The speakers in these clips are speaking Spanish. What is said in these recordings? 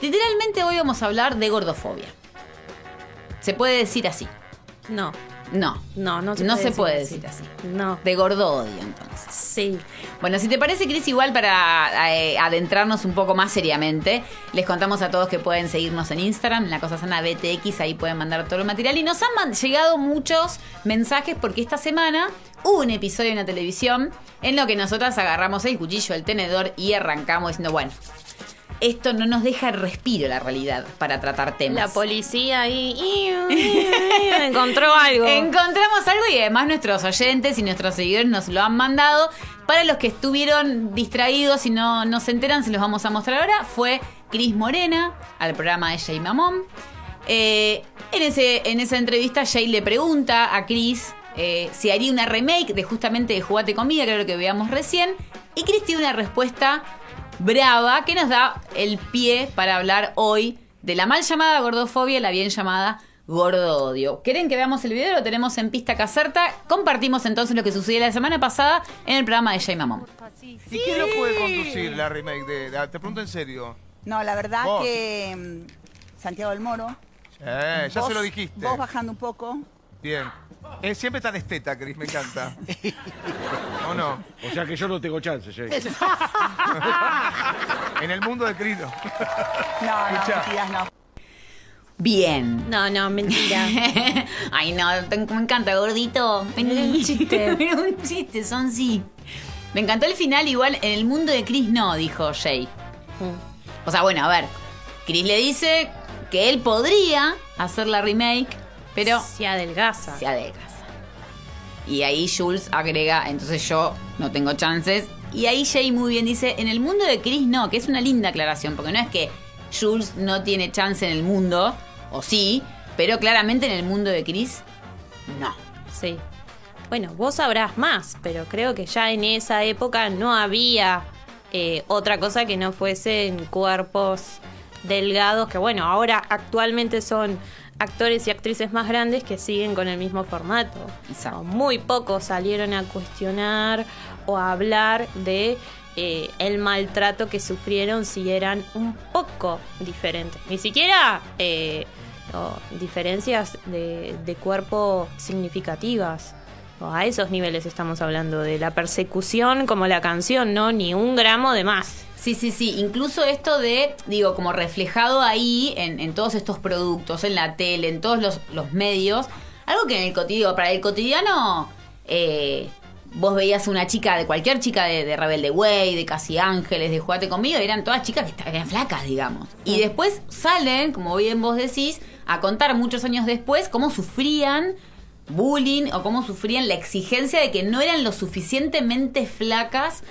Literalmente hoy vamos a hablar de gordofobia. Se puede decir así. No, No, no, no se no puede se puede decir decir así. no. De gordo odio, entonces. Sí. Bueno, si te parece, Cris, igual para eh, adentrarnos un poco más seriamente, les contamos a todos que pueden seguirnos en Instagram, en la cosa sana BTX, ahí pueden mandar todo el material. Y nos han llegado muchos mensajes porque esta semana hubo un episodio en la televisión en lo que nosotras agarramos el cuchillo, el tenedor y arrancamos diciendo, bueno, esto no nos deja respiro la realidad para tratar temas. La policía ahí encontró algo. Encontramos algo y además nuestros oyentes y nuestros seguidores nos lo han mandado. Para los que estuvieron distraídos y no, no se enteran, se los vamos a mostrar ahora. Fue Cris Morena al programa de Jay Mamón. Eh, en, ese, en esa entrevista, Jay le pregunta a Chris eh, si haría una remake de justamente de Jugate Comida, que era lo que veíamos recién. Y Chris tiene una respuesta brava que nos da el pie para hablar hoy de la mal llamada gordofobia y la bien llamada gordo odio. ¿Quieren que veamos el video? Lo tenemos en pista caserta. Compartimos entonces lo que sucedió la semana pasada en el programa de Jay Mamón. ¿Y quién lo puede conducir la remake de, de- Te pregunto en serio. No, la verdad Vos. que mm, Santiago del Moro. Eh, ya vos- se lo dijiste. Vos bajando un poco. Bien. Es siempre tan esteta, Cris, me encanta. ¿O no? O sea que yo no tengo chance, Jay. En el mundo de Cris no. No, no, Escuchá. mentiras, no. Bien. No, no, mentira. Ay, no, te- me encanta, gordito. Era un chiste. Era un chiste, son sí. Me encantó el final, igual en el mundo de Chris no, dijo Jay. O sea, bueno, a ver. Chris le dice que él podría hacer la remake, pero Se adelgaza. se adelgaza. Y ahí Jules agrega, entonces yo no tengo chances. Y ahí Jay muy bien dice, en el mundo de Chris no, que es una linda aclaración, porque no es que Jules no tiene chance en el mundo, o sí, pero claramente en el mundo de Chris, no. Sí. Bueno, vos sabrás más, pero creo que ya en esa época no había eh, otra cosa que no fuesen cuerpos delgados, que bueno, ahora actualmente son actores y actrices más grandes que siguen con el mismo formato. Exacto. Muy pocos salieron a cuestionar o a hablar de eh, el maltrato que sufrieron si eran un poco diferentes. Ni siquiera eh, diferencias de, de cuerpo significativas. A esos niveles estamos hablando de la persecución como la canción, no ni un gramo de más. Sí, sí, sí. Incluso esto de, digo, como reflejado ahí en, en todos estos productos, en la tele, en todos los, los medios. Algo que en el cotidiano, para el cotidiano, eh, vos veías una chica, de cualquier chica de, de Rebelde Way, de Casi Ángeles, de Jugate conmigo, eran todas chicas que estaban eran flacas, digamos. Y después salen, como bien vos decís, a contar muchos años después cómo sufrían bullying o cómo sufrían la exigencia de que no eran lo suficientemente flacas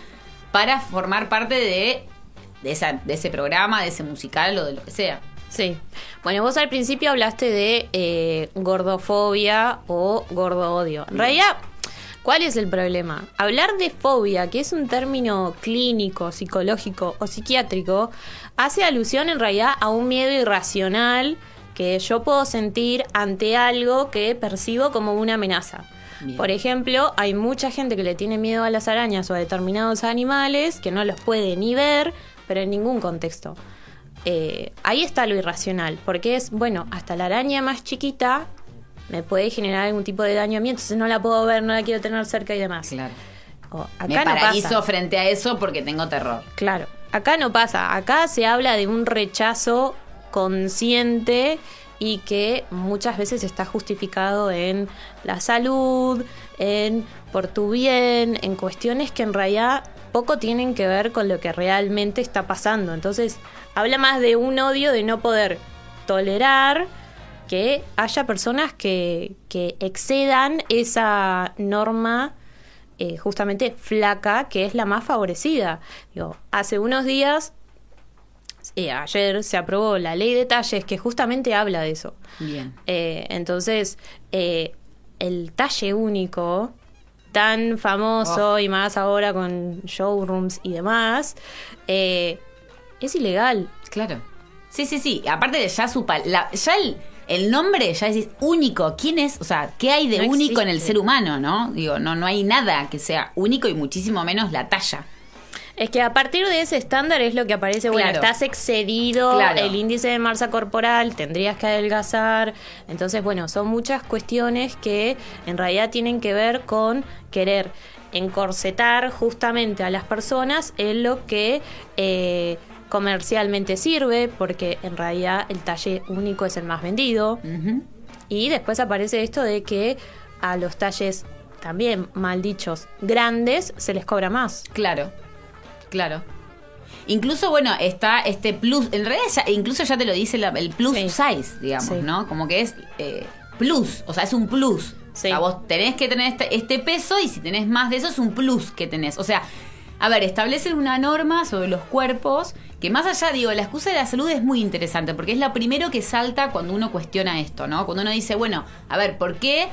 para formar parte de, de, esa, de ese programa, de ese musical o de lo que sea. Sí. Bueno, vos al principio hablaste de eh, gordofobia o gordo odio. En realidad, ¿cuál es el problema? Hablar de fobia, que es un término clínico, psicológico o psiquiátrico, hace alusión en realidad a un miedo irracional que yo puedo sentir ante algo que percibo como una amenaza. Bien. Por ejemplo, hay mucha gente que le tiene miedo a las arañas o a determinados animales que no los puede ni ver, pero en ningún contexto. Eh, ahí está lo irracional, porque es, bueno, hasta la araña más chiquita me puede generar algún tipo de daño a mí, entonces no la puedo ver, no la quiero tener cerca y demás. Claro. O, acá Me paralizo frente a eso porque tengo terror. Claro, acá no pasa, acá se habla de un rechazo consciente y que muchas veces está justificado en la salud, en por tu bien, en cuestiones que en realidad poco tienen que ver con lo que realmente está pasando. Entonces, habla más de un odio de no poder tolerar que haya personas que, que excedan esa norma eh, justamente flaca, que es la más favorecida. Digo, hace unos días, eh, ayer se aprobó la ley de talles que justamente habla de eso. Bien. Eh, entonces, eh, el talle único, tan famoso y más ahora con showrooms y demás, eh, es ilegal. Claro. Sí, sí, sí. Aparte de ya su pal- la- ya el, el nombre ya es único. ¿Quién es? O sea, ¿qué hay de No único en el ser humano, no? Digo, no, no hay nada que sea único y muchísimo menos la talla. Es que a partir de ese estándar es lo que aparece, bueno, Claro. estás excedido Claro. el índice de masa corporal, tendrías que adelgazar. Entonces, bueno, son muchas cuestiones que en realidad tienen que ver con querer encorsetar justamente a las personas en lo que eh, comercialmente sirve, porque en realidad el talle único es el más vendido. Y después aparece esto de que a los talles también mal dichos grandes se les cobra más. Claro, claro. Incluso, bueno, está este plus, en realidad ya- incluso ya te lo dice la- el plus Sí. size, digamos, Sí. ¿no? Como que es eh, plus, o sea, es un plus. Sí. O sea, vos tenés que tener este, este peso y si tenés más de eso es un plus que tenés. O sea, a ver, establecen una norma sobre los cuerpos que más allá, digo, la excusa de la salud es muy interesante porque es lo primero que salta cuando uno cuestiona esto, ¿no? Cuando uno dice, bueno, a ver, ¿por qué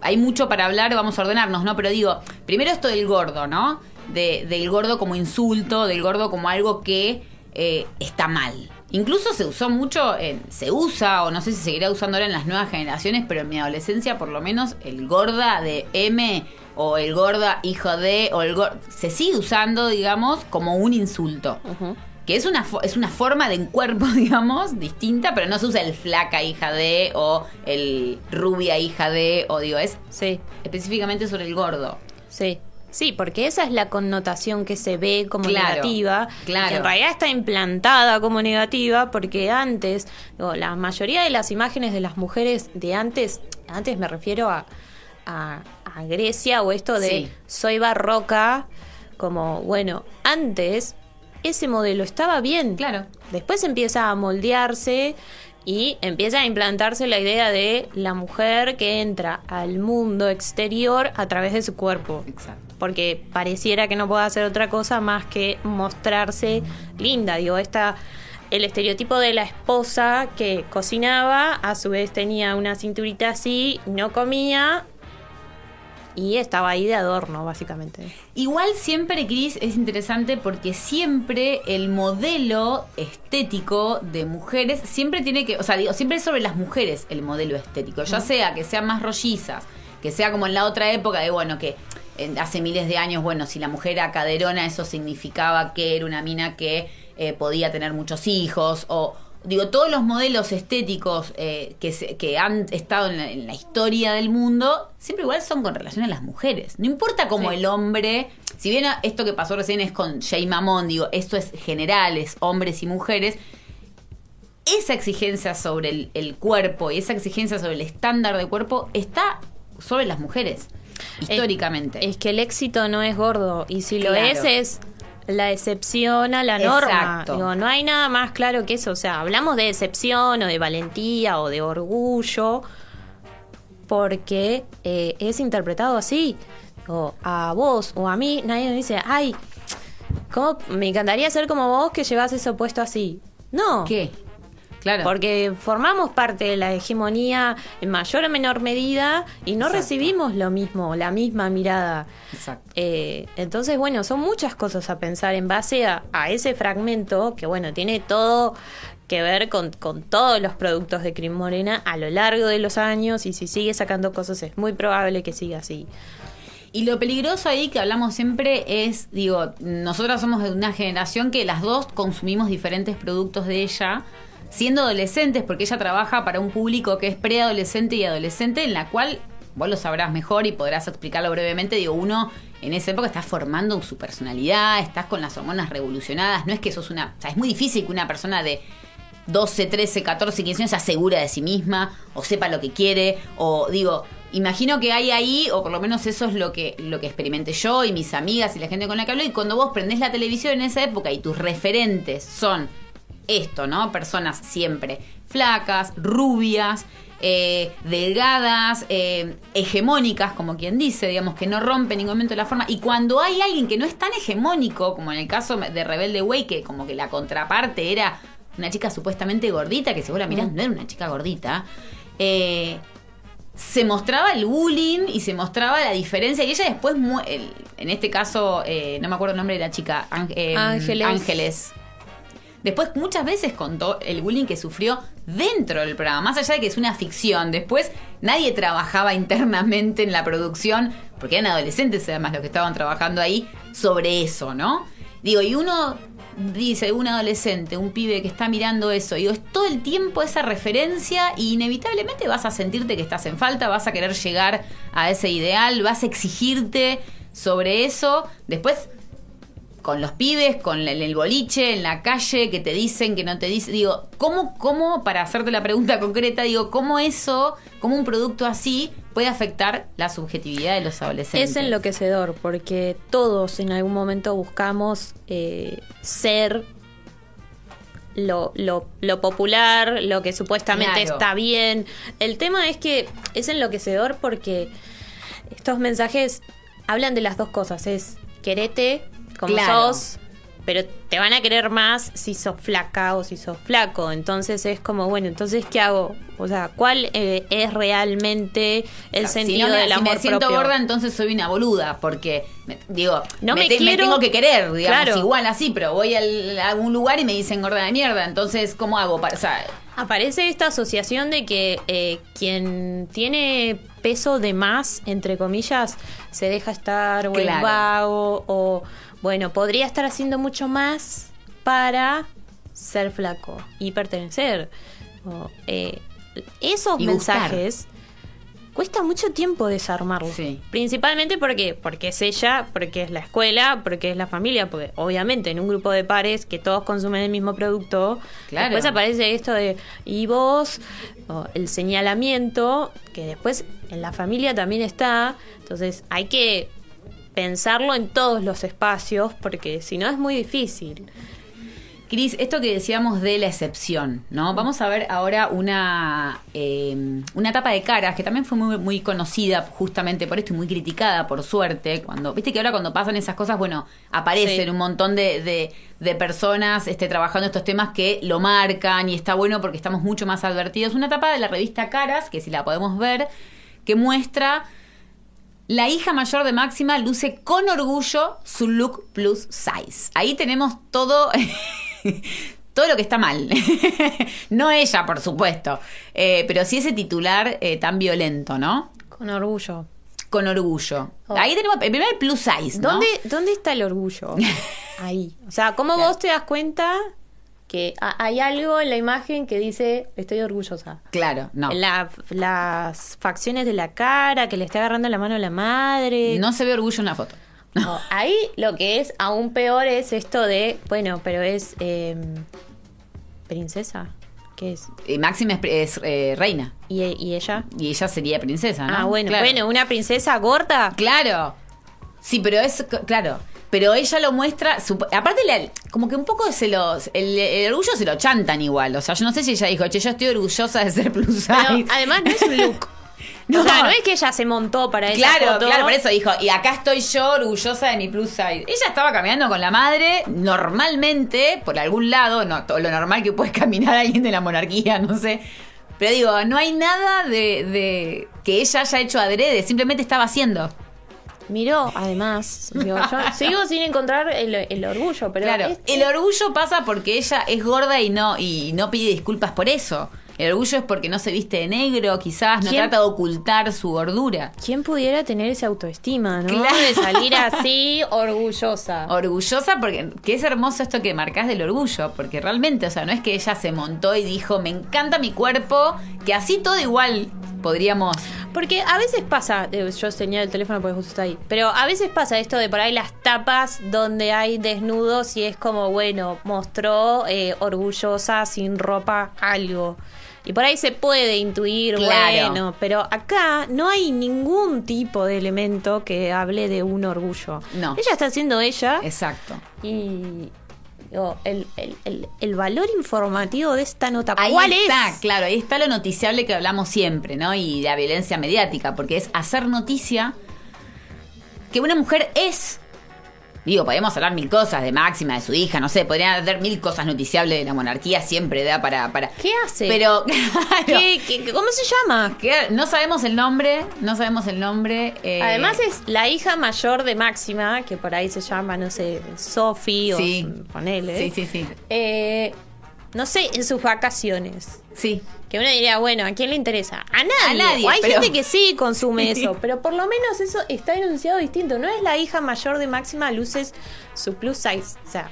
hay mucho para hablar, vamos a ordenarnos, ¿no? Pero digo, primero esto del gordo, ¿no? De- del gordo como insulto, del gordo como algo que eh, está mal. Incluso se usó mucho, en- se usa, o no sé si seguirá usando ahora en las nuevas generaciones, pero en mi adolescencia por lo menos el gorda de M o el gorda hijo de, o el gorda, se sigue usando, digamos, como un insulto. Que es una, es una forma de cuerpo, digamos, distinta, pero no se usa el flaca hija de, o el rubia hija de, o digo, es Sí, específicamente sobre el gordo. sí. Sí, porque esa es la connotación que se ve como Claro, negativa, claro. que en realidad está implantada como negativa, porque antes, digo, la mayoría de las imágenes de las mujeres de antes, antes me refiero a, a, a Grecia o esto de Sí. soy barroca, como, bueno, antes ese modelo estaba bien. Claro. Después empieza a moldearse y empieza a implantarse la idea de la mujer que entra al mundo exterior a través de su cuerpo. Exacto. Porque pareciera que no puede hacer otra cosa más que mostrarse linda. Digo, esta, el estereotipo de la esposa que cocinaba, a su vez tenía una cinturita así, no comía y estaba ahí de adorno, básicamente. Igual siempre, Cris, es interesante porque siempre el modelo estético de mujeres siempre tiene que, o sea, digo, siempre es sobre las mujeres el modelo estético, ya sea que sean más rollizas, que sea como en la otra época de, bueno, que hace miles de años, bueno, si la mujer era caderona, eso significaba que era una mina que eh, podía tener muchos hijos, o digo, todos los modelos estéticos eh, que, se- que han estado en la, en la historia del mundo, siempre igual son con relación a las mujeres. No importa cómo Sí. el hombre, si bien esto que pasó recién es con Jay Mamón, digo, esto es general, es hombres y mujeres, esa exigencia sobre el, el cuerpo y esa exigencia sobre el estándar de cuerpo está sobre las mujeres, históricamente. Es que el éxito no es gordo y si lo es es la excepción a la norma. Exacto. Digo, no hay nada más claro que eso. O sea, hablamos de excepción o de valentía o de orgullo porque eh, es interpretado así. O a vos o a mí nadie me dice, ay, ¿cómo me encantaría ser como vos que llevas eso puesto así? No. ¿Qué? Claro. Porque formamos parte de la hegemonía en mayor o menor medida y no Exacto. recibimos lo mismo, la misma mirada. Exacto. Eh, entonces, bueno, son muchas cosas a pensar en base a, a ese fragmento que, bueno, tiene todo que ver con, con todos los productos de Crim Morena a lo largo de los años y si sigue sacando cosas es muy probable que siga así. Y lo peligroso ahí que hablamos siempre es, digo, nosotras somos de una generación que las dos consumimos diferentes productos de ella, siendo adolescentes, porque ella trabaja para un público que es preadolescente y adolescente, en la cual vos lo sabrás mejor y podrás explicarlo brevemente. Digo, uno en esa época está formando su personalidad, estás con las hormonas revolucionadas, no es que sos una. O sea, es muy difícil que una persona de 12, 13, 14, 15 años se asegura de sí misma o sepa lo que quiere o digo, imagino que hay ahí o por lo menos eso es lo que lo que experimenté yo y mis amigas y la gente con la que hablo y cuando vos prendés la televisión en esa época y tus referentes son esto, ¿no? Personas siempre flacas, rubias, eh, delgadas, eh, hegemónicas, como quien dice, digamos, que no rompe en ningún momento la forma. Y cuando hay alguien que no es tan hegemónico, como en el caso de Rebelde Way, que como que la contraparte era una chica supuestamente gordita, que si vos la mirás no era una chica gordita, eh, se mostraba el bullying y se mostraba la diferencia. Y ella después, el- en este caso, no me acuerdo el nombre de la chica, eh, Ángeles. Ángeles. Después muchas veces contó el bullying que sufrió dentro del programa, más allá de que es una ficción. Después nadie trabajaba internamente en la producción, porque eran adolescentes además los que estaban trabajando ahí, sobre eso, ¿no? Digo, y uno dice, un adolescente, un pibe que está mirando eso, digo, es todo el tiempo esa referencia y inevitablemente vas a sentirte que estás en falta, vas a querer llegar a ese ideal, vas a exigirte sobre eso. Después con los pibes, con el, el boliche, en la calle, que te dicen, que no te dicen. Digo, ¿cómo, ¿cómo, para hacerte la pregunta concreta, digo, cómo eso, cómo un producto así puede afectar la subjetividad de los adolescentes? Es enloquecedor porque todos en algún momento buscamos eh, ser lo, lo, lo popular, lo que supuestamente Claro. está bien. El tema es que es enloquecedor porque estos mensajes hablan de las dos cosas. Es querete como Claro. sos, pero te van a querer más si sos flaca o si sos flaco. Entonces es como, bueno, entonces ¿qué hago? O sea, ¿cuál eh, es realmente el O sea, sentido si no me, del si me siento propio? gorda, entonces soy una boluda, porque, me- digo, No me, me te- me quiero- tengo que querer, digamos, Claro. igual así, pero voy al- a algún lugar y me dicen gorda de mierda, entonces, ¿cómo hago? Para, o sea, Aparece esta asociación de que eh, quien tiene peso de más, entre comillas, se deja estar o Claro. vago o, bueno, podría estar haciendo mucho más para ser flaco y pertenecer. O, eh, esos Y gustar. mensajes cuesta mucho tiempo desarmarlos. Sí. Principalmente porque, porque es ella, porque es la escuela, porque es la familia, porque obviamente en un grupo de pares que todos consumen el mismo producto, Claro. después aparece esto de y vos, o el señalamiento, que después en la familia también está, entonces hay que pensarlo en todos los espacios, porque si no es muy difícil. Cris, esto que decíamos de la excepción, ¿no? Vamos a ver ahora una, eh, una tapa de caras que también fue muy, muy conocida justamente por esto y muy criticada, por suerte. Cuando, viste que ahora cuando pasan esas cosas, bueno, aparecen Sí. un montón de, de- de personas este, trabajando estos temas que lo marcan y está bueno porque estamos mucho más advertidos. Una tapa de la revista Caras, que si la podemos ver, que muestra la hija mayor de Máxima luce con orgullo su look plus size. Ahí tenemos todo, todo lo que está mal. no ella, por supuesto, eh, pero sí ese titular eh, tan violento, ¿no? Con orgullo. Con orgullo. Oh. Ahí tenemos el primer plus size, ¿no? ¿Dónde, ¿Dónde está el orgullo? Ahí. O sea, ¿cómo vos te das cuenta que ha- hay algo en la imagen que dice estoy orgullosa? Claro, no. La- las facciones de la cara, que le está agarrando la mano a la madre. No se ve orgullo en la foto. No, ahí lo que es aún peor es esto de, bueno, pero es eh, princesa. ¿Qué es? Eh, Máxima es, es, eh, reina ¿Y, y ella? y ella sería princesa, ¿no? Ah, bueno, Claro. bueno, una princesa gorda. Claro. Sí, pero es. Claro. Pero ella lo muestra. sup- Aparte, la- como que un poco se los. El, el orgullo se lo chantan igual. O sea, yo no sé si ella dijo, che, yo estoy orgullosa de ser plus size. Pero además no es un look. No. O sea, no es que ella se montó para esa Claro, foto. claro, por eso dijo, y acá estoy yo orgullosa de mi plus size. Ella estaba caminando con la madre, normalmente, por algún lado, no, todo lo normal que puede caminar alguien de la monarquía, no sé. Pero digo, no hay nada de, de que ella haya hecho adrede, simplemente estaba haciendo. Miró, además, digo, yo sigo sin encontrar el, el orgullo, pero Claro, es- el orgullo pasa porque ella es gorda y no, y no pide disculpas por eso. El orgullo es porque no se viste de negro, quizás, no ¿Quién- trata de ocultar su gordura. ¿Quién pudiera tener esa autoestima, no? Claro. De salir así orgullosa. Orgullosa porque que es hermoso esto que marcas del orgullo, porque realmente, o sea, no es que ella se montó y dijo, me encanta mi cuerpo, que así todo igual podríamos... Porque a veces pasa, eh, yo señalo el teléfono porque justo está ahí, pero a veces pasa esto de por ahí las tapas donde hay desnudos y es como, bueno, mostró eh, orgullosa, sin ropa, algo. Y por ahí se puede intuir, Claro. bueno, pero acá no hay ningún tipo de elemento que hable de un orgullo. No. Ella está siendo ella Exacto. y digo, el, el- el- el valor informativo de esta nota, Ahí ¿cuál está, es? claro, ahí está lo noticiable que hablamos siempre, ¿no? Y la violencia mediática, porque es hacer noticia que una mujer es. Digo, podemos hablar mil cosas de Máxima, de su hija, no sé, podrían haber mil cosas noticiables de la monarquía, siempre da para. para ¿Qué hace? Pero, ¿Qué- qué- cómo se llama? no sabemos el nombre, no sabemos el nombre. eh, Además es la hija mayor de Máxima, que por ahí se llama, no sé, Sophie Sí. o ponele. Sí, sí, sí. Eh, no sé, en sus vacaciones. Sí. Que uno diría, bueno, ¿a quién le interesa? A nadie. A nadie, O hay pero- gente que sí consume eso, pero por lo menos eso está enunciado distinto. No es la hija mayor de Máxima Luces su plus size. O sea,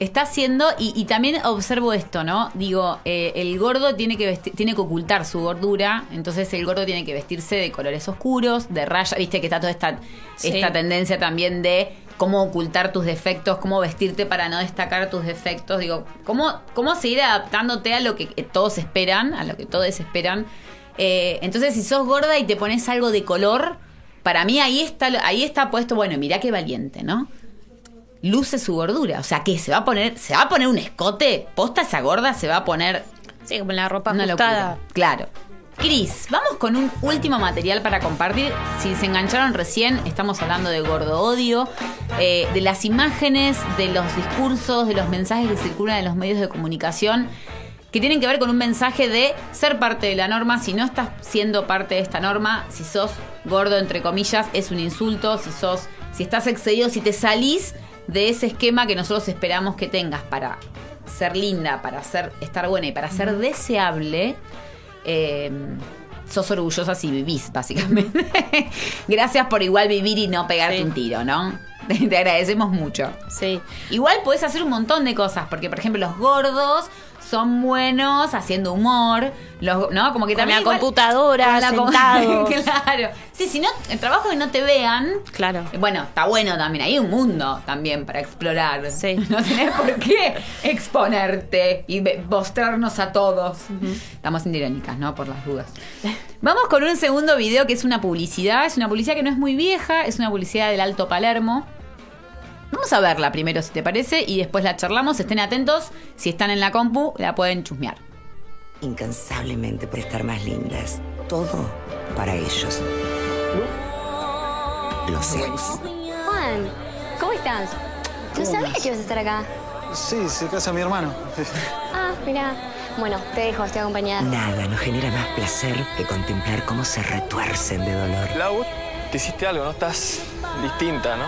Está haciendo, y, y también observo esto, ¿no? Digo, eh, el gordo tiene que, vesti- tiene que ocultar su gordura, entonces el gordo tiene que vestirse de colores oscuros, de raya, viste que está toda esta, Sí. esta tendencia también de cómo ocultar tus defectos, cómo vestirte para no destacar tus defectos, digo, cómo, cómo seguir adaptándote a lo que todos esperan, a lo que todos esperan. Eh, entonces, si sos gorda y te pones algo de color, para mí ahí está, ahí está puesto, bueno, mirá qué valiente, ¿no? luce su gordura. O sea, que se va a poner, se va a poner un escote, posta esa gorda se va a poner sí, como la ropa ajustada. Claro. Cris, vamos con un último material para compartir. Si se engancharon recién, estamos hablando de gordo odio, eh, de las imágenes, de los discursos, de los mensajes que circulan en los medios de comunicación, que tienen que ver con un mensaje de ser parte de la norma. Si no estás siendo parte de esta norma, si sos gordo, entre comillas, es un insulto. Si sos, si estás excedido, si te salís de ese esquema que nosotros esperamos que tengas para ser linda, para ser, estar buena y para ser deseable, eh, sos orgullosa si vivís, básicamente. Gracias por igual vivir y no pegarte Sí. un tiro, ¿no? Te agradecemos mucho. Sí. Igual podés hacer un montón de cosas, porque por ejemplo los gordos son buenos haciendo humor, los, ¿no? Como que Con también la igual- computadora, la sentados. claro. Sí, si no, el trabajo que no te vean, Claro. bueno, está bueno también. Hay un mundo también para explorar. Sí. No tenés por qué exponerte y mostrarnos a todos. Estamos siendo irónicas, ¿no? Por las dudas. Vamos con un segundo video que es una publicidad. Es una publicidad que no es muy vieja. Es una publicidad del Alto Palermo. Vamos a verla primero, si te parece, y después la charlamos. Estén atentos. Si están en la compu, la pueden chusmear. incansablemente por estar más lindas. Todo para ellos. Los ex. Juan, ¿cómo estás? No sabía que ibas a estar acá. Sí, se casa mi hermano. Ah, mira. Bueno, te dejo, estoy acompañada. Nada nos genera más placer que contemplar cómo se retuercen de dolor. Lau, te hiciste algo, ¿no? Estás distinta, ¿no?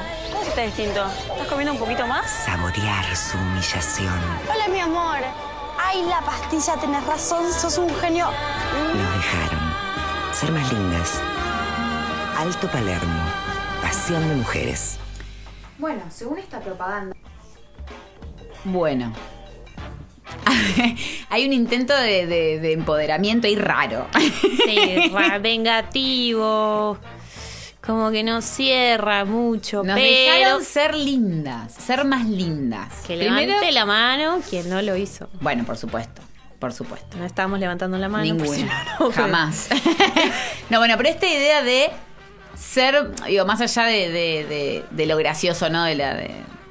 ¿Cómo que está distinto? ¿Estás comiendo un poquito más? Saborear su humillación. Hola, mi amor. Ay, la pastilla, tenés razón, sos un genio. Nos dejaron. Ser más lindas. Alto Palermo. Pasión de mujeres. Bueno, según esta propaganda. Bueno. Hay un intento de, de- de empoderamiento ahí raro. Sí, vengativo. Como que no cierra mucho, Nos pero dejaron ser lindas, ser más lindas. que Primero- levante la mano quien no lo hizo. Bueno, por supuesto, por supuesto. No estábamos levantando la mano. si Ninguna, no, no, jamás. no, bueno, pero esta idea de ser, digo, más allá de, de- de- de lo gracioso, ¿no? De, la, de,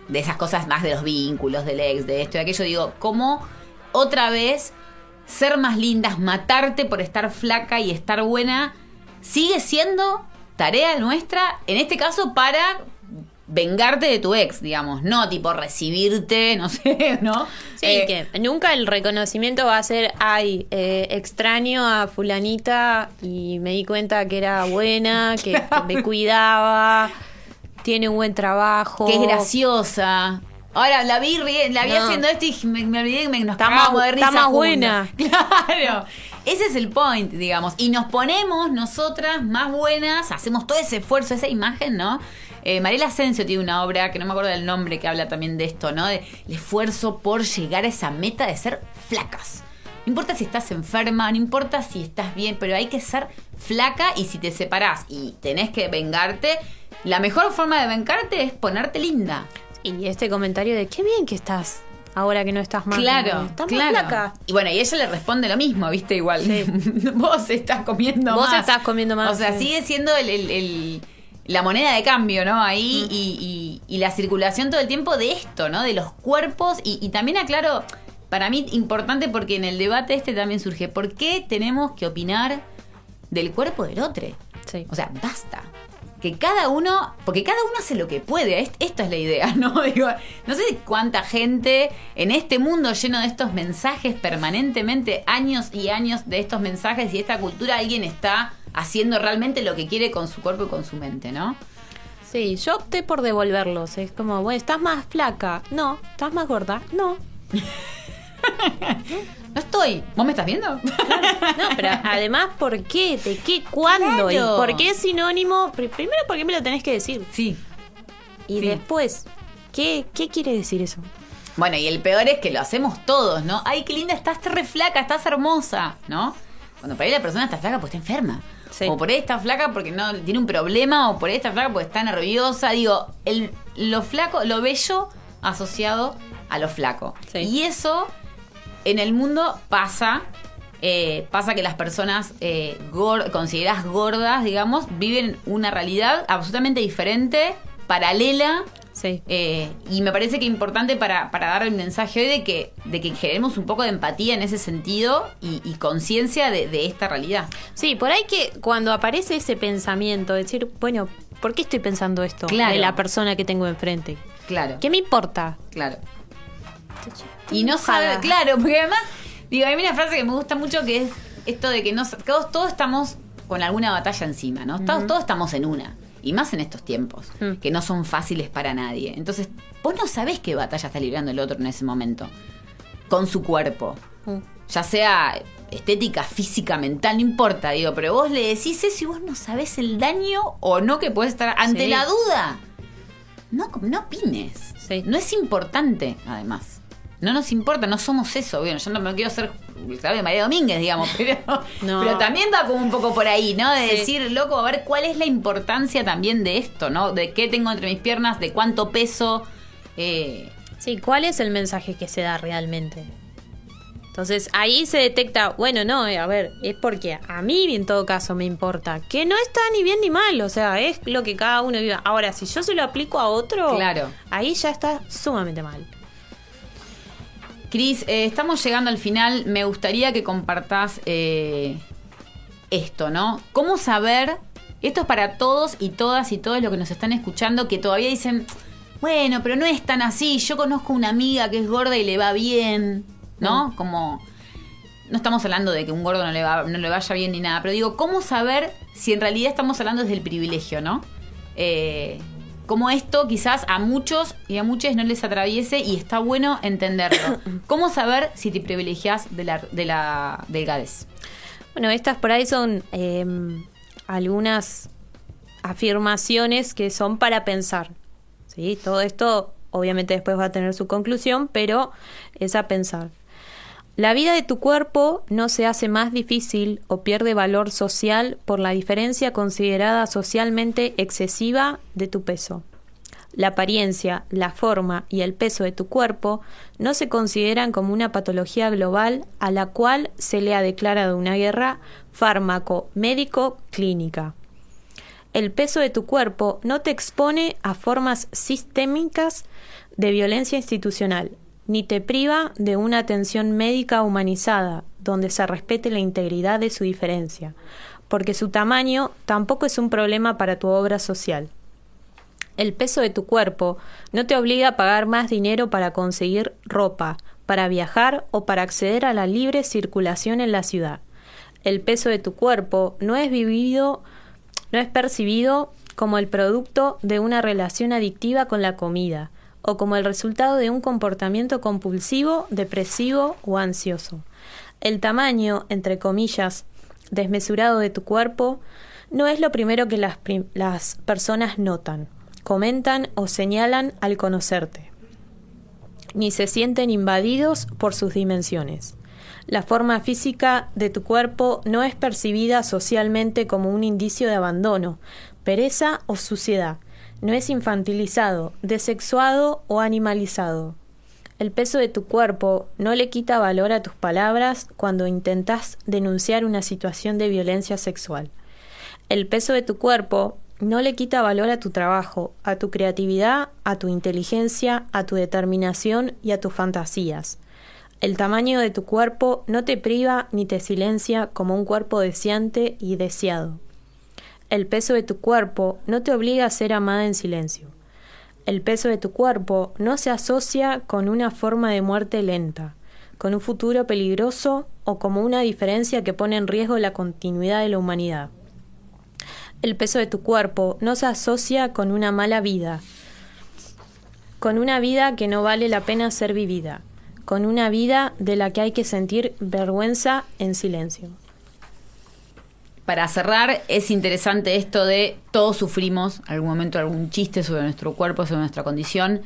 de esas cosas más de los vínculos, del ex, de esto y aquello, digo, ¿cómo otra vez ser más lindas, matarte por estar flaca y estar buena, sigue siendo tarea nuestra, en este caso para vengarte de tu ex, digamos, no tipo recibirte, no sé, ¿no? Sí, Eh, que nunca el reconocimiento va a ser, ay, eh, extraño a fulanita y me di cuenta que era buena, que, que me cuidaba, tiene un buen trabajo. que es graciosa. Ahora la vi, la vi No. haciendo esto y me, me olvidé que me, nos Está más- de está más juntas. buena. Claro. Ese es el point, digamos. Y nos ponemos nosotras más buenas, hacemos todo ese esfuerzo, esa imagen, ¿no? Eh, Mariela Asensio tiene una obra que no me acuerdo del nombre que habla también de esto, ¿no? De el esfuerzo por llegar a esa meta de ser flacas. No importa si estás enferma, no importa si estás bien, pero hay que ser flaca y si te separás y tenés que vengarte, la mejor forma de vengarte es ponerte linda. Y este comentario de, qué bien que estás ahora que no estás más. Claro, estás claro. más flaca. Y bueno, y ella le responde lo mismo, ¿viste? Igual. Vos estás comiendo Vos más. estás comiendo más, O sea, sí. sigue siendo el, el- el- la moneda de cambio, ¿no? Ahí y, y- y la circulación todo el tiempo de esto, ¿no? De los cuerpos. Y, y también aclaro, para mí importante porque en el debate este también surge, ¿por qué tenemos que opinar del cuerpo del otro? Sí. O sea, basta. Que cada uno, porque cada uno hace lo que puede, est- esta es la idea, ¿no? Digo, no sé cuánta gente en este mundo lleno de estos mensajes permanentemente, años y años de estos mensajes y esta cultura, alguien está haciendo realmente lo que quiere con su cuerpo y con su mente, ¿no? Sí, yo opté por devolverlos. Es como, bueno, ¿estás más flaca? No. ¿Estás más gorda? No. no estoy. ¿Vos me estás viendo? No, pero además, ¿por qué? ¿De qué? ¿Cuándo? Claro. ¿Y por qué es sinónimo? Pr- Primero, ¿por qué me lo tenés que decir? Sí. Y Sí. después, ¿qué, ¿qué quiere decir eso? Bueno, y el peor es que lo hacemos todos, ¿no? Ay, qué linda, estás re flaca, estás hermosa, ¿no? Cuando por ahí la persona está flaca porque está enferma. Sí. O por ahí está flaca porque no tiene un problema, o por ahí está flaca porque está nerviosa. Digo, el, lo flaco, lo bello asociado a lo flaco. Sí. Y eso en el mundo pasa. eh, pasa que las personas eh, gor- consideradas gordas, digamos, viven una realidad absolutamente diferente, paralela Sí. eh, y me parece que es importante para, para dar el mensaje hoy de que, de que generemos un poco de empatía en ese sentido y, y conciencia de, de esta realidad. Sí, por ahí que cuando aparece ese pensamiento, decir, bueno, ¿por qué estoy pensando esto Claro. de la persona que tengo enfrente? Claro. ¿Qué me importa? Claro. Y no sabe, claro, porque además, digo, hay una frase que me gusta mucho que es esto de que no, todos, todos estamos con alguna batalla encima, ¿no? Todos, todos estamos en una. Y más en estos tiempos, Mm. que no son fáciles para nadie. Entonces, vos no sabés qué batalla está librando el otro en ese momento. Con su cuerpo. Mm. Ya sea estética, física, mental, no importa, digo, pero vos le decís eso y vos no sabés el daño o no que puedes estar ante Sí. la duda. No, no opines. Sí. No es importante, además. No nos importa, no somos eso. Bueno, yo no me quiero ser María Domínguez, digamos, pero, No. pero también va como un poco por ahí, ¿no? De Sí. decir, loco, a ver cuál es la importancia también de esto, ¿no? De qué tengo entre mis piernas, de cuánto peso. Eh, Sí, ¿cuál es el mensaje que se da realmente? Entonces ahí se detecta, bueno, no, eh, a ver, es porque a mí en todo caso me importa, que no está ni bien ni mal, o sea, es lo que cada uno viva. Ahora, si yo se lo aplico a otro, Claro. ahí ya está sumamente mal. Cris, eh, estamos llegando al final. Me gustaría que compartás eh, esto, ¿no? ¿Cómo saber? Esto es para todos y todas y todos los que nos están escuchando que todavía dicen, bueno, pero no es tan así. Yo conozco una amiga que es gorda y le va bien, ¿no? Como no estamos hablando de que un gordo no le, va, no le vaya bien ni nada, pero digo, ¿cómo saber si en realidad estamos hablando desde el privilegio, ¿no? Eh, como esto quizás a muchos y a muchas no les atraviese y está bueno entenderlo. ¿Cómo saber si te privilegias de la, de la delgadez? Bueno, estas por ahí son eh, algunas afirmaciones que son para pensar. ¿sí? Todo esto obviamente después va a tener su conclusión, pero es a pensar. La vida de tu cuerpo no se hace más difícil o pierde valor social por la diferencia considerada socialmente excesiva de tu peso. La apariencia, la forma y el peso de tu cuerpo no se consideran como una patología global a la cual se le ha declarado una guerra fármaco-médico-clínica. El peso de tu cuerpo no te expone a formas sistémicas de violencia institucional, ni te priva de una atención médica humanizada, donde se respete la integridad de su diferencia, porque su tamaño tampoco es un problema para tu obra social. El peso de tu cuerpo no te obliga a pagar más dinero para conseguir ropa, para viajar o para acceder a la libre circulación en la ciudad. El peso de tu cuerpo no es vivido, no es percibido como el producto de una relación adictiva con la comida o como el resultado de un comportamiento compulsivo, depresivo o ansioso. El tamaño, entre comillas, desmesurado de tu cuerpo no es lo primero que las, las personas notan, comentan o señalan al conocerte, ni se sienten invadidos por sus dimensiones. La forma física de tu cuerpo no es percibida socialmente como un indicio de abandono, pereza o suciedad. No es infantilizado, desexuado o animalizado. El peso de tu cuerpo no le quita valor a tus palabras cuando intentas denunciar una situación de violencia sexual. El peso de tu cuerpo no le quita valor a tu trabajo, a tu creatividad, a tu inteligencia, a tu determinación y a tus fantasías. El tamaño de tu cuerpo no te priva ni te silencia como un cuerpo deseante y deseado. El peso de tu cuerpo no te obliga a ser amada en silencio. El peso de tu cuerpo no se asocia con una forma de muerte lenta, con un futuro peligroso o como una diferencia que pone en riesgo la continuidad de la humanidad. El peso de tu cuerpo no se asocia con una mala vida, con una vida que no vale la pena ser vivida, con una vida de la que hay que sentir vergüenza en silencio. Para cerrar, es interesante esto de todos sufrimos algún momento algún chiste sobre nuestro cuerpo, sobre nuestra condición,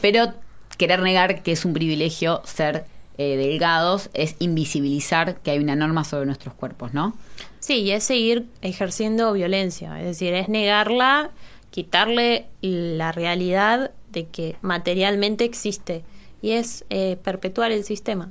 pero querer negar que es un privilegio ser eh, delgados es invisibilizar que hay una norma sobre nuestros cuerpos, ¿no? Sí, y es seguir ejerciendo violencia, es decir, es negarla, quitarle la realidad de que materialmente existe y es eh, perpetuar el sistema.